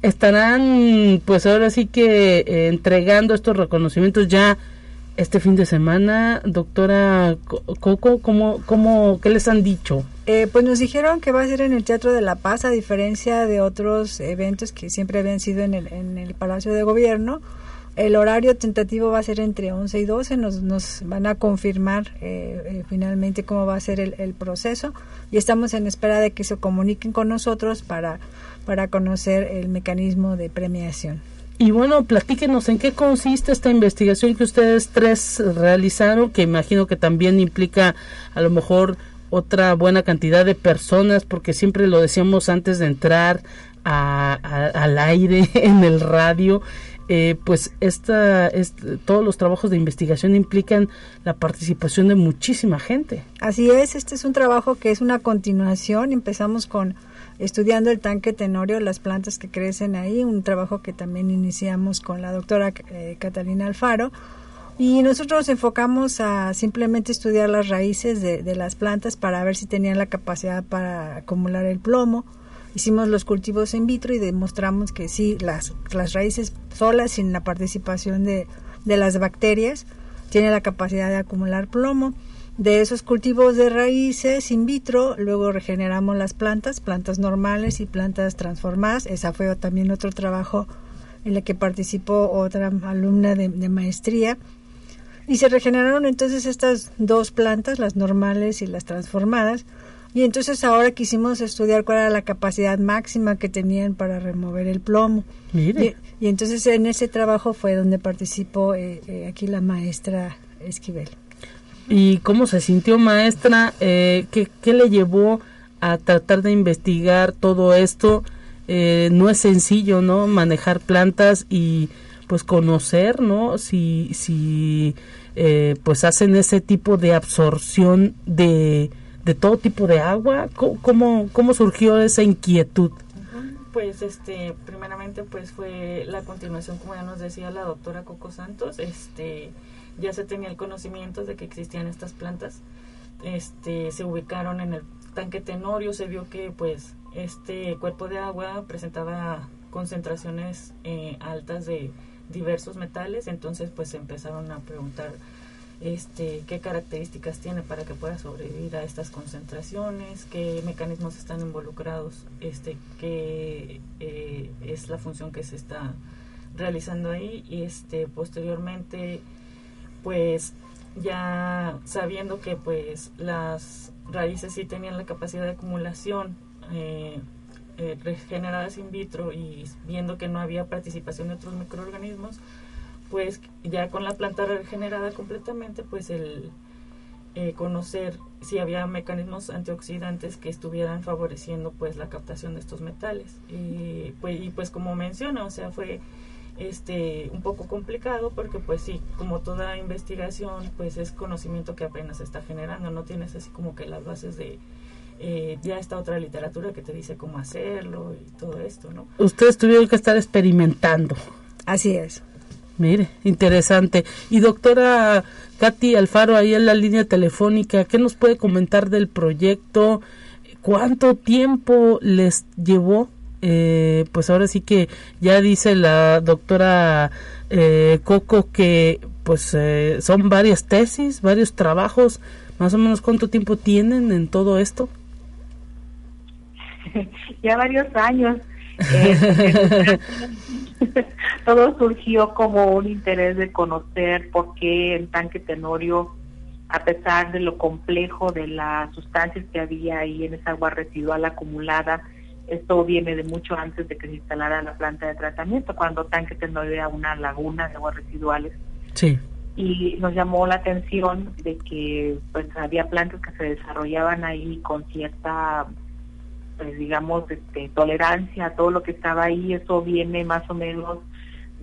Estarán pues ahora sí que eh, entregando estos reconocimientos ya este fin de semana, doctora Coco, ¿cómo, cómo, ¿qué les han dicho? Eh, pues nos dijeron que va a ser en el Teatro de la Paz, a diferencia de otros eventos que siempre habían sido en el, en el Palacio de Gobierno. El horario tentativo va a ser entre 11 y 12, nos, nos van a confirmar eh, eh, finalmente cómo va a ser el, el, proceso y estamos en espera de que se comuniquen con nosotros para, para conocer el mecanismo de premiación. Y bueno, platíquenos en qué consiste esta investigación que ustedes tres realizaron, que imagino que también implica a lo mejor otra buena cantidad de personas, porque siempre lo decíamos antes de entrar al aire [laughs] en el radio, eh, pues esta, todos los trabajos de investigación implican la participación de muchísima gente. Así es, este es un trabajo que es una continuación, empezamos con estudiando el tanque tenorio, las plantas que crecen ahí, un trabajo que también iniciamos con la doctora eh, Catalina Alfaro. Y nosotros nos enfocamos a simplemente estudiar las raíces de, las plantas para ver si tenían la capacidad para acumular el plomo. Hicimos los cultivos in vitro y demostramos que sí, las, las raíces solas, sin la participación de, de las bacterias, tienen la capacidad de acumular plomo. De esos cultivos de raíces in vitro, luego regeneramos las plantas, plantas normales y plantas transformadas. Esa fue también otro trabajo en el que participó otra alumna de, maestría. Y se regeneraron entonces estas dos plantas, las normales y las transformadas. Y entonces ahora quisimos estudiar cuál era la capacidad máxima que tenían para remover el plomo. Y, entonces en ese trabajo fue donde participó eh, eh, aquí la maestra Esquivel. ¿Y cómo se sintió maestra? Eh, ¿qué, ¿Qué le llevó a tratar de investigar todo esto? Eh, no es sencillo, ¿no? Manejar plantas y pues conocer, ¿no? Si, si eh, pues hacen ese tipo de absorción de, de todo tipo de agua. ¿Cómo, ¿Cómo surgió esa inquietud? Pues este, primeramente pues fue la continuación, como ya nos decía la doctora Coco Santos, este, ya se tenía el conocimiento de que existían estas plantas, este, se ubicaron en el tanque Tenorio, se vio que pues este cuerpo de agua presentaba concentraciones eh, altas de diversos metales, entonces pues empezaron a preguntar este, qué características tiene para que pueda sobrevivir a estas concentraciones, qué mecanismos están involucrados, este, qué eh, es la función que se está realizando ahí y este posteriormente pues ya sabiendo que pues las raíces sí tenían la capacidad de acumulación eh, eh, regeneradas in vitro y viendo que no había participación de otros microorganismos, pues ya con la planta regenerada completamente, pues el eh, conocer si había mecanismos antioxidantes que estuvieran favoreciendo pues la captación de estos metales. Y pues, y pues como menciona, o sea, fue este un poco complicado porque pues sí, como toda investigación, pues es conocimiento que apenas se está generando, no tienes así como que las bases de eh, ya está otra literatura que te dice cómo hacerlo y todo esto, ¿no? Ustedes tuvieron que estar experimentando. Así es. Mire, interesante. Y doctora Katy Alfaro, ahí en la línea telefónica, ¿qué nos puede comentar del proyecto? ¿Cuánto tiempo les llevó? Eh, pues ahora sí que ya dice la doctora eh, Coco que pues eh, son varias tesis, varios trabajos. Más o menos cuánto tiempo tienen en todo esto? [laughs] ya varios años. Eh, [laughs] todo surgió como un interés de conocer por qué en Tanque Tenorio, a pesar de lo complejo de las sustancias que había ahí en esa agua residual acumulada, esto viene de mucho antes de que se instalara la planta de tratamiento, cuando Tanque Tenorio era una laguna de aguas residuales. Sí. Y nos llamó la atención de que pues había plantas que se desarrollaban ahí con cierta pues digamos, este, tolerancia a todo lo que estaba ahí, eso viene más o menos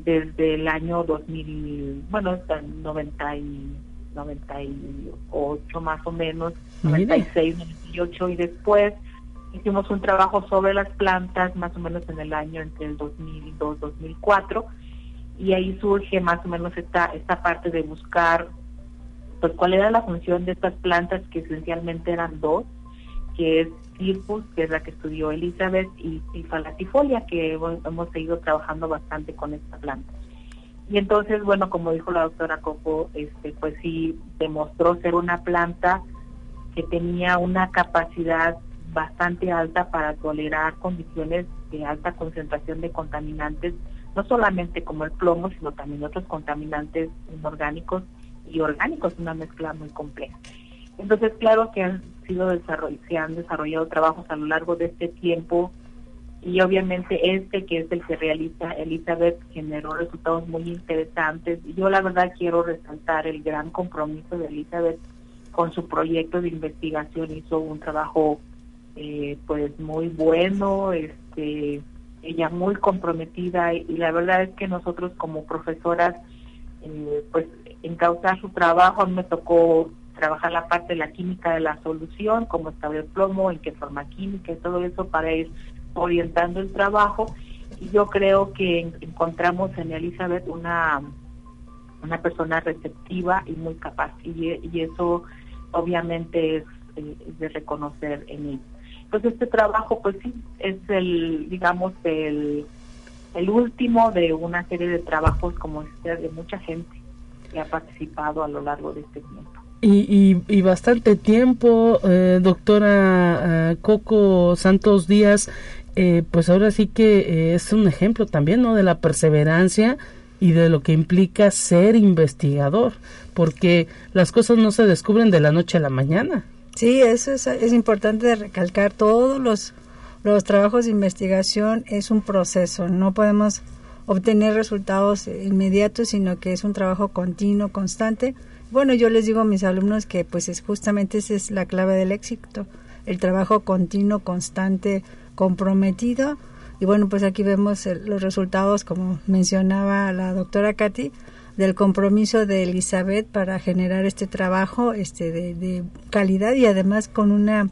desde el año 2000, bueno, hasta 90 y 98 más o menos, 96, 98 y después hicimos un trabajo sobre las plantas más o menos en el año entre el 2002, 2004 y ahí surge más o menos esta esta parte de buscar pues cuál era la función de estas plantas que esencialmente eran dos, que es Circus, que es la que estudió Elizabeth, y, y Falatifolia, que hemos, seguido trabajando bastante con esta planta. Y entonces, bueno, como dijo la doctora Coco, este, pues sí demostró ser una planta que tenía una capacidad bastante alta para tolerar condiciones de alta concentración de contaminantes, no solamente como el plomo, sino también otros contaminantes inorgánicos y orgánicos, una mezcla muy compleja. Entonces, claro que han sido se han desarrollado trabajos a lo largo de este tiempo y obviamente este que es el que realiza Elizabeth generó resultados muy interesantes. Yo la verdad quiero resaltar el gran compromiso de Elizabeth con su proyecto de investigación, hizo un trabajo eh, pues muy bueno, este ella muy comprometida y, la verdad es que nosotros como profesoras eh, pues encauzar su trabajo, a mí me tocó trabajar la parte de la química de la solución, cómo estaba el plomo, en qué forma química y todo eso para ir orientando el trabajo. Y yo creo que encontramos en Elizabeth una, una persona receptiva y muy capaz. Y, eso obviamente es, eh, de reconocer en él. Pues este trabajo, pues sí, es el, digamos, el, el último de una serie de trabajos como este de mucha gente que ha participado a lo largo de este tiempo. Y, y, bastante tiempo, eh, doctora eh, Coco Santos Díaz, eh, pues ahora sí que es un ejemplo también, ¿no? De la perseverancia y de lo que implica ser investigador, porque las cosas no se descubren de la noche a la mañana. Sí, eso es, es importante recalcar. Todos los, los trabajos de investigación es un proceso. No podemos obtener resultados inmediatos, sino que es un trabajo continuo, constante. Bueno, yo les digo a mis alumnos que pues es justamente esa es la clave del éxito, el trabajo continuo, constante, comprometido. Y bueno, pues aquí vemos los resultados, como mencionaba la doctora Katy, del compromiso de Elizabeth para generar este trabajo este de, calidad y además con una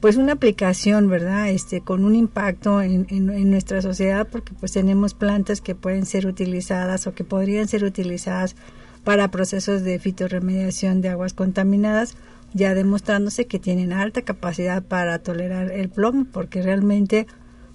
pues una aplicación verdad este con un impacto en, en, nuestra sociedad porque pues tenemos plantas que pueden ser utilizadas o que podrían ser utilizadas para procesos de fitorremediación de aguas contaminadas ya demostrándose que tienen alta capacidad para tolerar el plomo porque realmente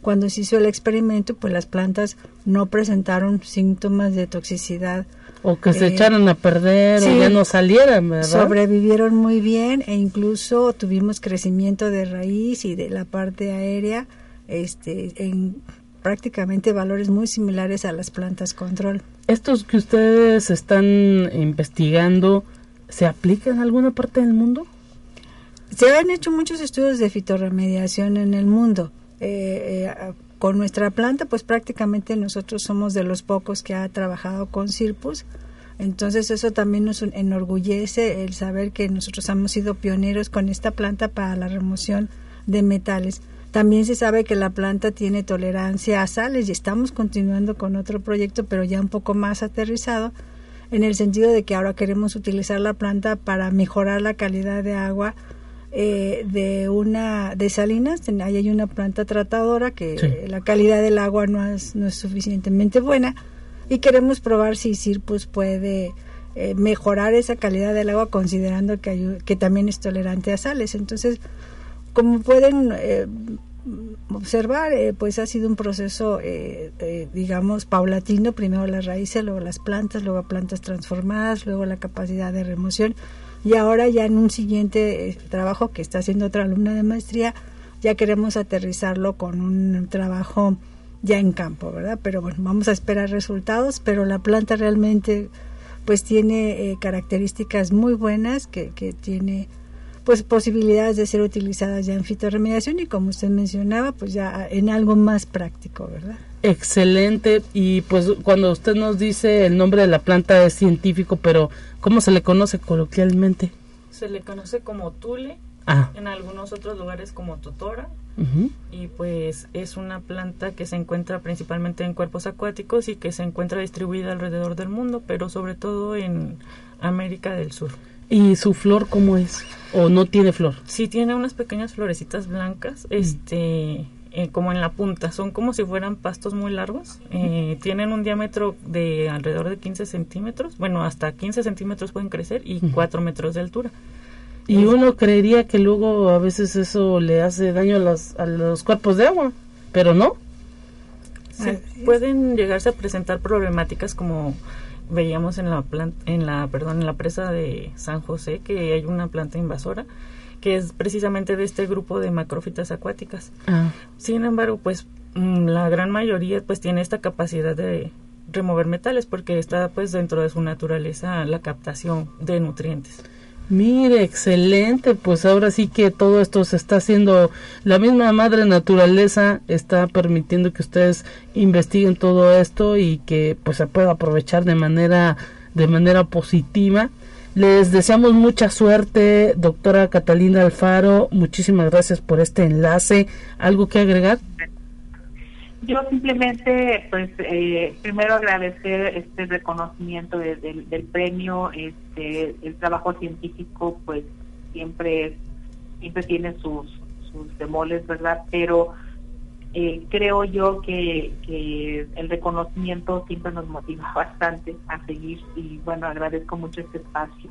cuando se hizo el experimento, pues las plantas no presentaron síntomas de toxicidad. O que se eh, echaron a perder o ya no salieran, ¿verdad? Sobrevivieron muy bien e incluso tuvimos crecimiento de raíz y de la parte aérea este, en prácticamente valores muy similares a las plantas control. ¿Estos que ustedes están investigando se aplican en alguna parte del mundo? Se han hecho muchos estudios de fitorremediación en el mundo eh, eh, con nuestra planta, pues prácticamente nosotros somos de los pocos que ha trabajado con Cirpus. Entonces eso también nos enorgullece el saber que nosotros hemos sido pioneros con esta planta para la remoción de metales. También se sabe que la planta tiene tolerancia a sales y estamos continuando con otro proyecto, pero ya un poco más aterrizado, en el sentido de que ahora queremos utilizar la planta para mejorar la calidad de agua eh, de una de salinas ahí hay una planta tratadora que la calidad del agua no es, no es suficientemente buena y queremos probar si Cirpus puede eh, mejorar esa calidad del agua considerando que, que también es tolerante a sales. Entonces como pueden eh, observar pues ha sido un proceso digamos paulatino. Primero las raíces luego las plantas luego plantas transformadas luego la capacidad de remoción y ahora ya en un siguiente eh, trabajo que está haciendo otra alumna de maestría, ya queremos aterrizarlo con un trabajo ya en campo, ¿verdad? Pero bueno, vamos a esperar resultados, pero la planta realmente pues tiene eh, características muy buenas que, que tiene pues posibilidades de ser utilizadas ya en fitorremediación y como usted mencionaba, pues ya en algo más práctico, ¿verdad? Excelente. Y pues cuando usted nos dice el nombre de la planta es científico, pero ¿cómo se le conoce coloquialmente? Se le conoce como tule, ah. en algunos otros lugares como totora. Y pues es una planta que se encuentra principalmente en cuerpos acuáticos y que se encuentra distribuida alrededor del mundo, pero sobre todo en América del Sur. ¿Y su flor cómo es? ¿O no tiene flor? Sí, tiene unas pequeñas florecitas blancas, este, eh, como en la punta. Son como si fueran pastos muy largos. Eh, tienen un diámetro de alrededor de 15 centímetros. Bueno, hasta 15 centímetros pueden crecer y 4 metros de altura. Y uno creería que luego a veces eso le hace daño a, las, a los cuerpos de agua, pero no. Sí, pueden llegarse a presentar problemáticas como veíamos en la en la perdón en la presa de San José que hay una planta invasora que es precisamente de este grupo de macrófitas acuáticas. Ah. Sin embargo, pues mm, la gran mayoría pues tiene esta capacidad de remover metales porque está pues dentro de su naturaleza la captación de nutrientes. Mire, excelente, pues ahora sí que todo esto se está haciendo, la misma madre naturaleza está permitiendo que ustedes investiguen todo esto y que pues se pueda aprovechar de manera de manera positiva les deseamos mucha suerte, doctora Catalina Alfaro. Muchísimas gracias por este enlace. ¿Algo que agregar? Yo simplemente, pues, eh, primero agradecer este reconocimiento del premio, este, el trabajo científico, pues, siempre, siempre tiene sus, sus demoles, ¿verdad? Pero eh, creo yo que, el reconocimiento siempre nos motiva bastante a seguir y bueno, agradezco mucho este espacio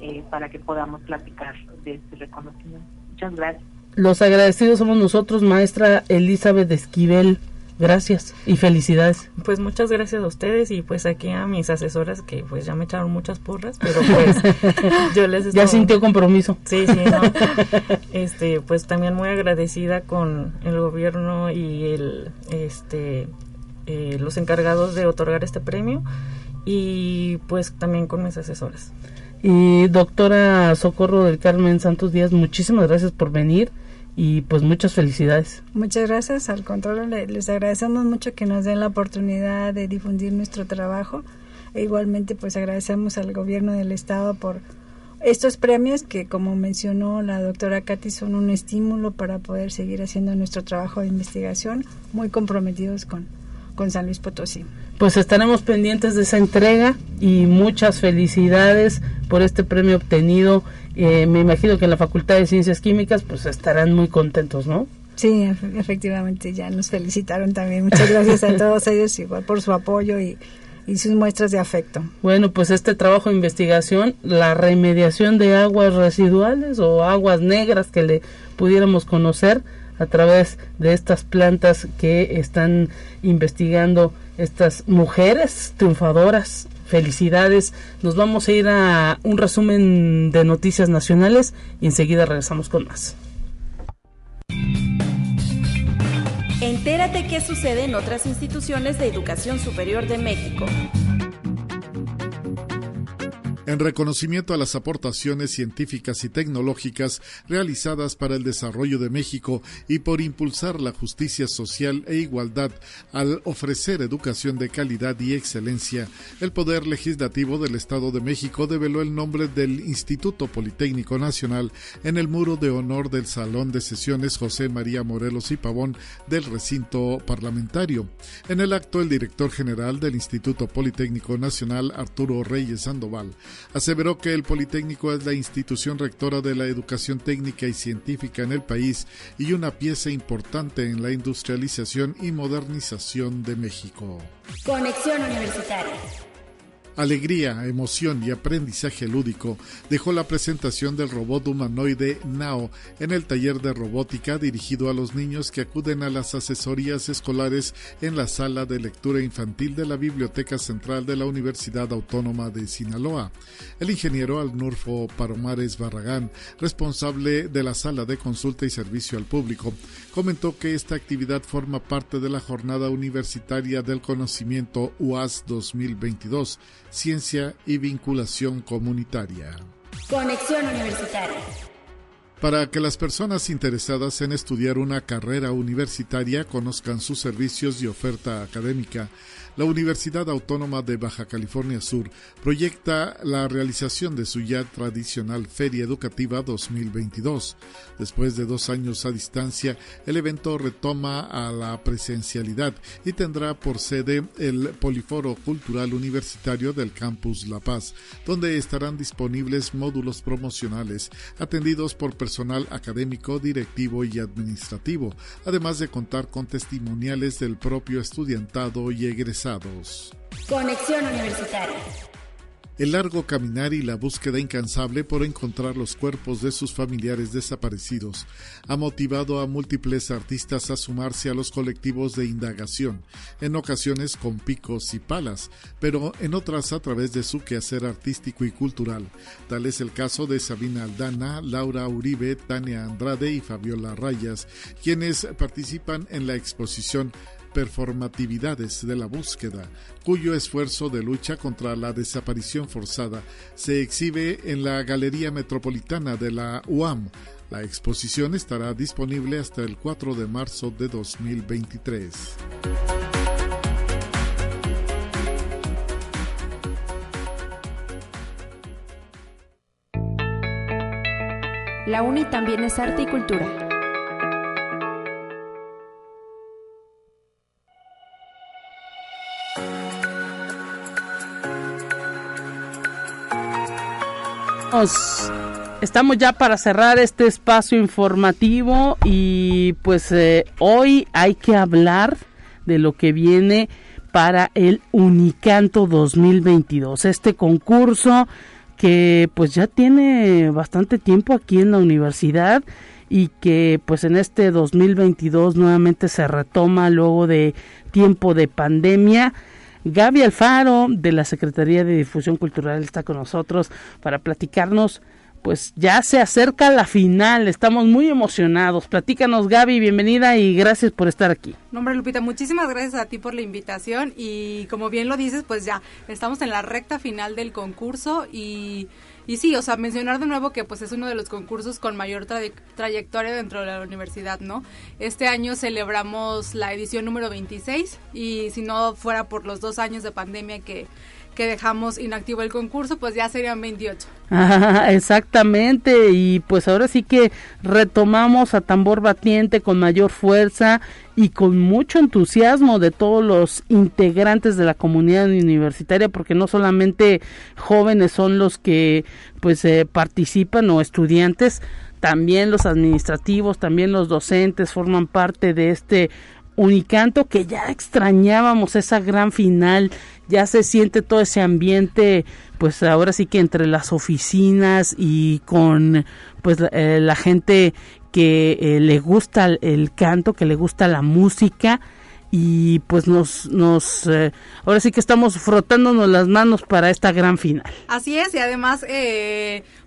eh, para que podamos platicar de este reconocimiento. Muchas gracias. Los agradecidos somos nosotros, maestra Elizabeth Esquivel. Gracias y felicidades. Pues muchas gracias a ustedes y pues aquí a mis asesoras que pues ya me echaron muchas porras, pero pues [laughs] yo les Ya sintió compromiso. Sí, sí, Este, pues también muy agradecida con el gobierno y el este eh, los encargados de otorgar este premio y pues también con mis asesoras. Y doctora Socorro del Carmen Santos Díaz, muchísimas gracias por venir y pues muchas felicidades. Muchas gracias, al contrario les agradecemos mucho que nos den la oportunidad de difundir nuestro trabajo e igualmente pues agradecemos al gobierno del estado por estos premios que como mencionó la doctora Katy son un estímulo para poder seguir haciendo nuestro trabajo de investigación muy comprometidos con, con San Luis Potosí. Pues estaremos pendientes de esa entrega y muchas felicidades por este premio obtenido eh, me imagino que en la Facultad de Ciencias Químicas pues estarán muy contentos, ¿no? Sí, efectivamente, ya nos felicitaron también. Muchas gracias a [laughs] todos ellos igual por su apoyo y, y sus muestras de afecto. Bueno, pues este trabajo de investigación, la remediación de aguas residuales o aguas negras que le pudiéramos conocer a través de estas plantas que están investigando estas mujeres triunfadoras felicidades. Nos vamos a ir a un resumen de noticias nacionales y enseguida regresamos con más. Entérate qué sucede en otras instituciones de educación superior de México en reconocimiento a las aportaciones científicas y tecnológicas realizadas para el desarrollo de México y por impulsar la justicia social e igualdad al ofrecer educación de calidad y excelencia, el Poder Legislativo del Estado de México develó el nombre del Instituto Politécnico Nacional en el muro de honor del Salón de Sesiones José María Morelos y Pavón del recinto parlamentario. En el acto, el director general del Instituto Politécnico Nacional, Arturo Reyes Sandoval, aseveró que el Politécnico es la institución rectora de la educación técnica y científica en el país y una pieza importante en la industrialización y modernización de México. Conexión Universitaria alegría, emoción y aprendizaje lúdico dejó la presentación del robot humanoide Nao en el taller de robótica dirigido a los niños que acuden a las asesorías escolares en la sala de lectura infantil de la Biblioteca Central de la Universidad Autónoma de Sinaloa. El ingeniero Alnurfo Paromares Barragán, responsable de la sala de consulta y servicio al público, comentó que esta actividad forma parte de la Jornada Universitaria del Conocimiento UAS 2022 Ciencia y Vinculación Comunitaria. Conexión Universitaria para que las personas interesadas en estudiar una carrera universitaria conozcan sus servicios y oferta académica la Universidad Autónoma de Baja California Sur proyecta la realización de su ya tradicional Feria Educativa 2022. Después de dos años a distancia, el evento retoma a la presencialidad y tendrá por sede el Poliforo Cultural Universitario del Campus La Paz, donde estarán disponibles módulos promocionales atendidos por personal académico, directivo y administrativo, además de contar con testimoniales del propio estudiantado y egresado Conexión Universitaria. El largo caminar y la búsqueda incansable por encontrar los cuerpos de sus familiares desaparecidos ha motivado a múltiples artistas a sumarse a los colectivos de indagación, en ocasiones con picos y palas, pero en otras a través de su quehacer artístico y cultural. Tal es el caso de Sabina Aldana, Laura Uribe, Tania Andrade y Fabiola Rayas, quienes participan en la exposición performatividades de la búsqueda, cuyo esfuerzo de lucha contra la desaparición forzada se exhibe en la Galería Metropolitana de la UAM. La exposición estará disponible hasta el 4 de marzo de 2023. La UNI también es arte y cultura. Estamos ya para cerrar este espacio informativo y pues eh, hoy hay que hablar de lo que viene para el Unicanto 2022, este concurso que pues ya tiene bastante tiempo aquí en la universidad y que pues en este 2022 nuevamente se retoma luego de tiempo de pandemia Gaby Alfaro de la Secretaría de Difusión Cultural está con nosotros para platicarnos pues ya se acerca la final, estamos muy emocionados. Platícanos Gaby, bienvenida y gracias por estar aquí. Nombre Lupita, muchísimas gracias a ti por la invitación y como bien lo dices, pues ya estamos en la recta final del concurso y, y sí, o sea, mencionar de nuevo que pues es uno de los concursos con mayor trayectoria dentro de la universidad, ¿no? Este año celebramos la edición número 26 y si no fuera por los dos años de pandemia que que dejamos inactivo el concurso, pues ya serían 28. exactamente, y pues ahora sí que retomamos a tambor batiente con mayor fuerza y con mucho entusiasmo de todos los integrantes de la comunidad universitaria, porque no solamente jóvenes son los que pues eh, participan o estudiantes, también los administrativos, también los docentes forman parte de este Unicanto que ya extrañábamos esa gran final, ya se siente todo ese ambiente, pues ahora sí que entre las oficinas y con pues la, eh, gente que eh, le gusta el, canto, que le gusta la música y pues nos nos eh, ahora sí que estamos frotándonos las manos para esta gran final. Así es y además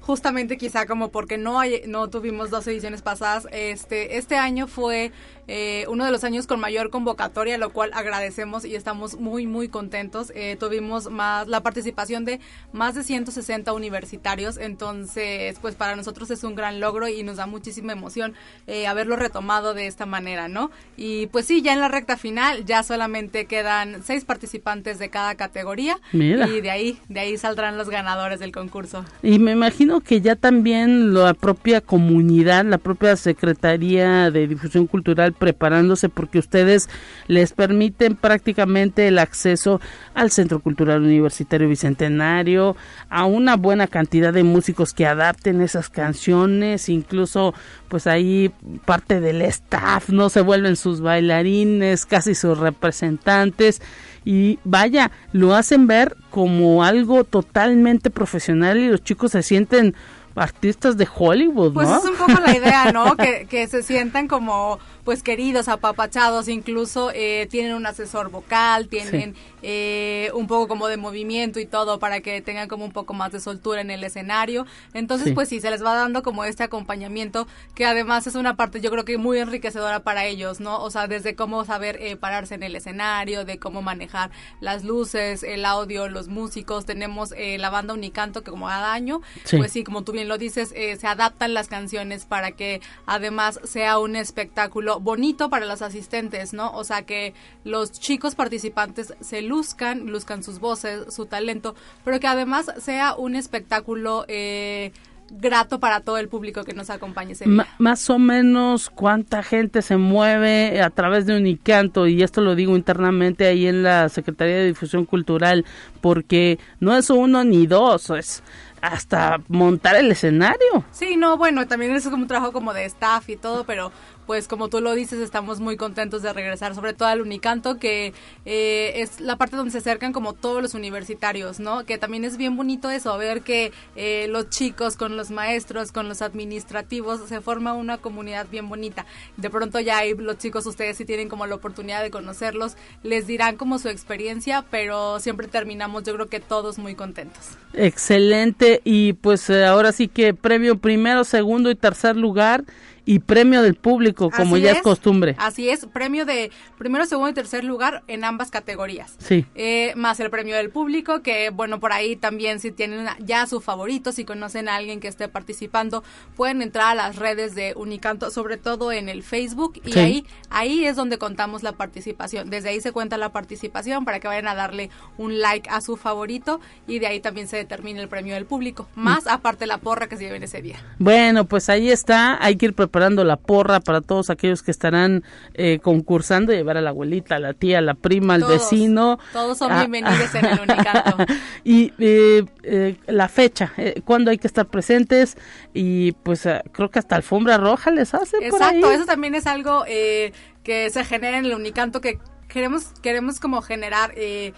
justamente quizá como porque no hay, no tuvimos dos ediciones pasadas, este este año fue eh, uno de los años con mayor convocatoria, lo cual agradecemos y estamos muy, muy contentos. Eh, tuvimos más la participación de más de 160 universitarios, entonces, pues para nosotros es un gran logro y nos da muchísima emoción eh, haberlo retomado de esta manera, ¿no? Y pues sí, ya en la recta final ya solamente quedan seis participantes de cada categoría y de ahí, de ahí saldrán los ganadores del concurso. Y me imagino que ya también la propia comunidad, la propia Secretaría de Difusión Cultural preparándose porque ustedes les permiten prácticamente el acceso al Centro Cultural Universitario Bicentenario, a una buena cantidad de músicos que adapten esas canciones, incluso pues ahí parte del staff, no se vuelven sus bailarines, casi sus representantes y vaya, lo hacen ver como algo totalmente profesional y los chicos se sienten artistas de Hollywood, pues ¿no? Pues es un poco la idea, ¿no? [laughs] que, que se sientan como pues queridos, apapachados, incluso eh, tienen un asesor vocal, tienen eh, un poco como de movimiento y todo para que tengan como un poco más de soltura en el escenario. Entonces, pues sí, se les va dando como este acompañamiento que además es una parte yo creo que muy enriquecedora para ellos, ¿no? O sea, desde cómo saber eh, pararse en el escenario, de cómo manejar las luces, el audio, los músicos. Tenemos la banda Unicanto que como cada año, pues sí, como tú bien lo dices, se adaptan las canciones para que además sea un espectáculo bonito para los asistentes, ¿no? O sea, que los chicos participantes se luzcan, luzcan sus voces, su talento, pero que además sea un espectáculo eh, grato para todo el público que nos acompañe ese día. más o menos cuánta gente se mueve a través de Unicanto y esto lo digo internamente ahí en la Secretaría de Difusión Cultural porque no es uno ni dos, es hasta montar el escenario. Sí, no, bueno, también es como un trabajo como de staff y todo, pero pues como tú lo dices, estamos muy contentos de regresar, sobre todo al Unicanto, que eh, es la parte donde se acercan como todos los universitarios, ¿no? Que también es bien bonito eso, ver que eh, los chicos con los maestros, con los administrativos, se forma una comunidad bien bonita. De pronto ya hay los chicos, ustedes si tienen como la oportunidad de conocerlos, les dirán como su experiencia, pero siempre terminamos yo creo que todos muy contentos. Excelente, y pues eh, ahora sí que premio primero, segundo y tercer lugar y premio del público, como ya es, costumbre. Así es, premio de primero, segundo y tercer lugar en ambas categorías. Sí. Eh, más el premio del público, que bueno, por ahí también si tienen ya su favorito, si conocen a alguien que esté participando, pueden entrar a las redes de Unicanto, sobre todo en el Facebook, y ahí, ahí es donde contamos la participación. Desde ahí se cuenta la participación para que vayan a darle un like a su favorito y de ahí también se determina el premio del público, más aparte la porra que se lleven ese día. Bueno, pues ahí está, hay que ir preparando la porra para todos aquellos que estarán eh, concursando, llevar a la abuelita, a la tía, a la prima, al vecino. Todos son ah, bienvenidos en el [laughs] Unicanto. y eh, eh, la fecha, cuando hay que estar presentes y pues creo que hasta alfombra roja les hace. Exacto, eso también es algo que se genera en el Unicanto que queremos queremos como generar eh,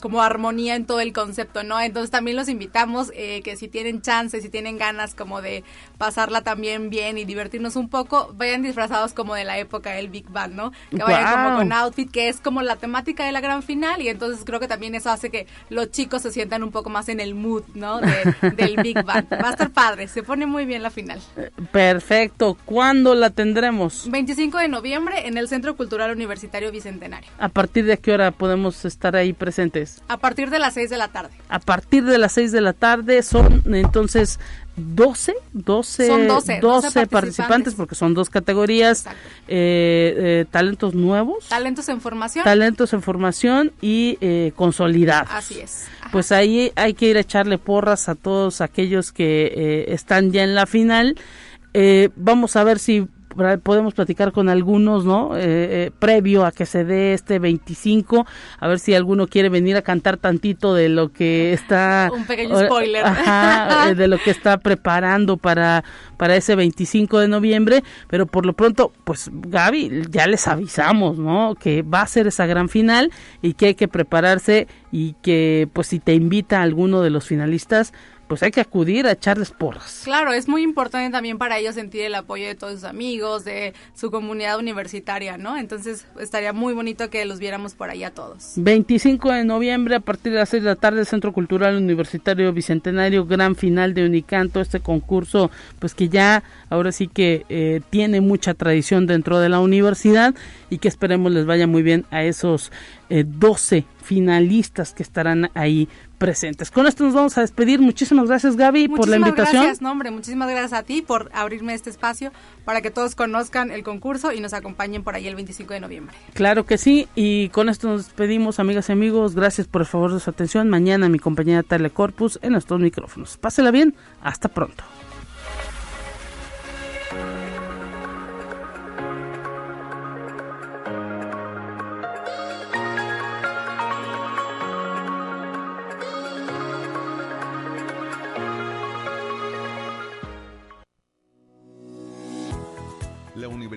como armonía en todo el concepto, ¿no? Entonces también los invitamos eh, que si tienen chance, si tienen ganas como de pasarla también bien y divertirnos un poco, vayan disfrazados como de la época del Big Bang, ¿no? Que vayan como con outfit, que es como la temática de la gran final y entonces creo que también eso hace que los chicos se sientan un poco más en el mood, ¿no? [laughs] del Big Bang. Va a estar padre, se pone muy bien la final. Perfecto. ¿Cuándo la tendremos? 25 de noviembre en el Centro Cultural Universitario Bicentenario. ¿A partir de qué hora podemos estar ahí presentes? A partir de las 6 de la tarde. A partir de las 6 de la tarde son entonces 12, 12, son 12, 12, participantes. porque son dos categorías, eh, eh, talentos nuevos. Talentos en formación. Talentos en formación y eh, consolidados. Así es. Pues ahí hay que ir a echarle porras a todos aquellos que eh, están ya en la final. Eh, vamos a ver si podemos platicar con algunos, ¿no? Eh, eh, previo a que se dé este 25, a ver si alguno quiere venir a cantar tantito de lo que está... [laughs] Un pequeño spoiler. Eh, de lo que está preparando para, para ese 25 de noviembre, pero por lo pronto, pues Gaby, ya les avisamos, ¿no? Que va a ser esa gran final y que hay que prepararse y que, pues si te invita a alguno de los finalistas, pues hay que acudir a echarles porras. Claro, es muy importante también para ellos sentir el apoyo de todos sus amigos, de su comunidad universitaria, ¿no? Entonces estaría muy bonito que los viéramos por ahí a todos. 25 de noviembre a partir de las 6 de la tarde, Centro Cultural Universitario Bicentenario, gran final de Unicanto, este concurso, pues que ya ahora sí que eh, tiene mucha tradición dentro de la universidad y que esperemos les vaya muy bien a esos eh, 12 finalistas que estarán ahí presentes. Con esto nos vamos a despedir. Muchísimas gracias Gaby por la invitación. Gracias, nombre. Muchísimas gracias a ti por abrirme este espacio para que todos conozcan el concurso y nos acompañen por ahí el 25 de noviembre. Claro que sí. Y con esto nos despedimos, amigas y amigos. Gracias por el favor de su atención. Mañana mi compañera Telecorpus en estos micrófonos. Pásela bien. Hasta pronto.